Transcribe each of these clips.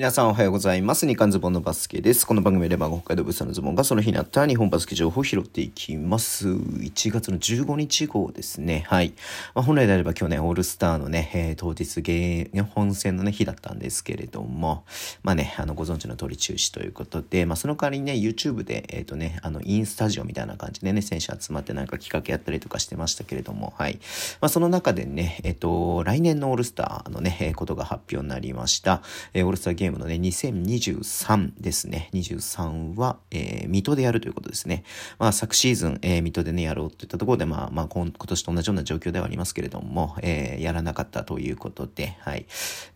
皆さんおはようございます。日刊ズボンのバスケです。この番組では北海道物産のズボンがその日にあった日本バスケ情報を拾っていきます。1月の15日号ですね。はい。まあ、本来であれば去年オールスターのね、えー、当日ゲー、本戦のね、日だったんですけれども、まあね、あの、ご存知の通り中止ということで、まあ、その代わりにね、YouTube で、えっ、ー、とね、あの、インスタジオみたいな感じでね、選手集まってなんか企画やったりとかしてましたけれども、はい。まあ、その中でね、えっ、ー、と、来年のオールスターのね、ことが発表になりました。えー、オールスターゲームのね、2023ですね。23は、えー、水戸でやるということですね。まあ、昨シーズン、えー、水戸でね、やろうといったところで、まあ、まあ今、今年と同じような状況ではありますけれども、えー、やらなかったということで、はい。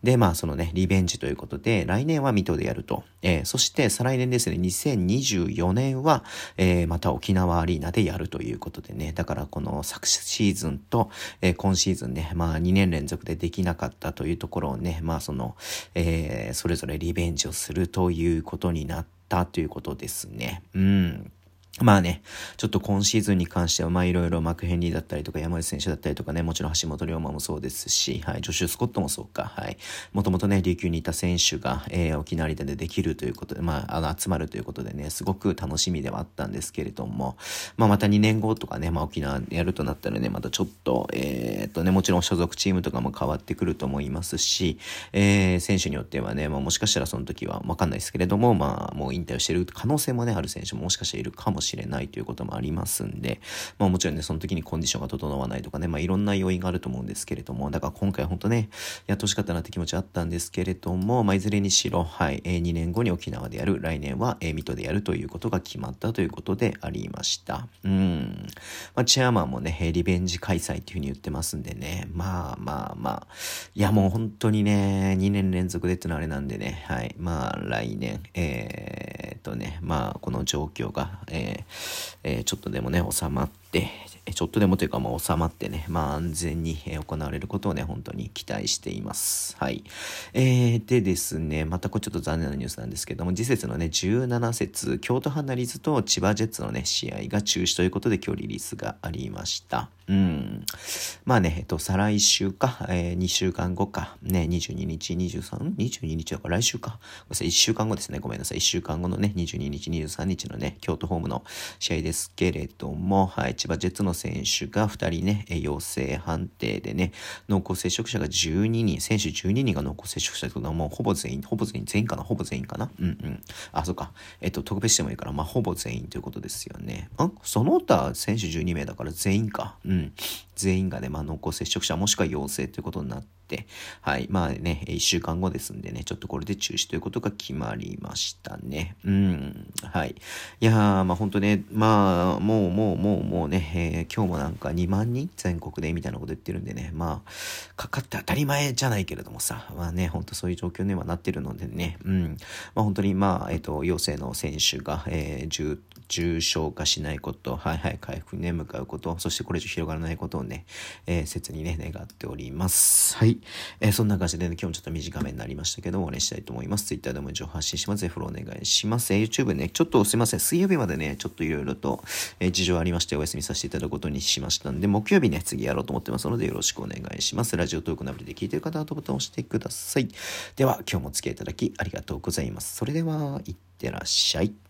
で、まあ、そのね、リベンジということで、来年は水戸でやると。えー、そして、再来年ですね、2024年は、えー、また沖縄アリーナでやるということでね、だからこの昨シーズンと、えー、今シーズンね、まあ、2年連続でできなかったというところをね、まあ、その、え、それぞれリベンジをするということになったということですね。うん。まあね、ちょっと今シーズンに関しては、まあいろいろマクヘンリーだったりとか山内選手だったりとかね、もちろん橋本龍馬もそうですし、はい、ジョシュ・スコットもそうか、はい。もともとね、琉球にいた選手が、えー、沖縄でできるということで、まあ、あの、集まるということでね、すごく楽しみではあったんですけれども、まあまた2年後とかね、まあ沖縄やるとなったらね、またちょっと、えー、っとね、もちろん所属チームとかも変わってくると思いますし、えー、選手によってはね、まあもしかしたらその時はわかんないですけれども、まあもう引退をしてる可能性もね、ある選手ももしかしたらいるかもしれないしれないということもありますんで、まあもちろんね、その時にコンディションが整わないとかね、まあいろんな要因があると思うんですけれども、だから今回本当ね、やってほしかったなって気持ちあったんですけれども、まあいずれにしろ、はい、えー、2年後に沖縄でやる、来年は、えー、水戸でやるということが決まったということでありました。うん。まあチェアマンもね、リベンジ開催っていうふうに言ってますんでね、まあまあまあ、いやもう本当にね、2年連続でってのはあれなんでね、はい、まあ来年、えー、とね、まあこの状況が、えーえー、ちょっとでもね、収まって、ちょっとでもというか、まあ、収まってね、まあ、安全に行われることをね、本当に期待しています。はい。えー、でですね、またこれちょっと残念なニュースなんですけども、次節のね、17節、京都ハナリーズと千葉ジェッツのね、試合が中止ということで、今日リリースがありました。うん。まあね、えっと、再来週か、えー、2週間後か、ね、22日、23?22 日だから来週か。ごめんなさい、1週間後ですね。ごめんなさい。1週間後のね、22日、23日のね、京都ホームの試合ですけれども、はい、千葉ジェッツの選手が2人ね、陽性判定でね、濃厚接触者が12人、選手12人が濃厚接触者ということはもうほぼ全員、ほぼ全員、全員かな？ほぼ全員かな？うんうん。あ、そっか。えっと、特別してもいいから、まあ、ほぼ全員ということですよね。んその他選手12名だから全員か。うん。全員がね、まあ、濃厚接触者もしくは陽性ということになって、はい。まあね、1週間後ですんでね、ちょっとこれで中止ということが決まりましたね。うん。はい。いやー、まあ本当ね、まあ、もうもうもうもうね、えー、今日もなんか2万人全国でみたいなこと言ってるんでね、まあ、かかって当たり前じゃないけれどもさ、まあね、本当そういう状況にはなってるのでね、うん。まあ本当にまあ、えっ、ー、と、陽性の選手が、えー、重症化しないこと、はいはい、回復に、ね、向かうこと、そしてこれ以上広がらないことをね、えー、切にね、願っております。はい。えー、そんな感じでね、今日もちょっと短めになりましたけど、終わりにしたいと思います。Twitter でも情報発信します。ぜひフォローお願いします。えー、YouTube ね、ちょっとすいません。水曜日までね、ちょっといろいろと、えー、事情ありましてお休みさせていただくことにしましたんで、木曜日ね、次やろうと思ってますので、よろしくお願いします。ラジオトークのアプリで聞いてる方はボタンを押してください。では、今日もお付き合いいただきありがとうございます。それでは、いってらっしゃい。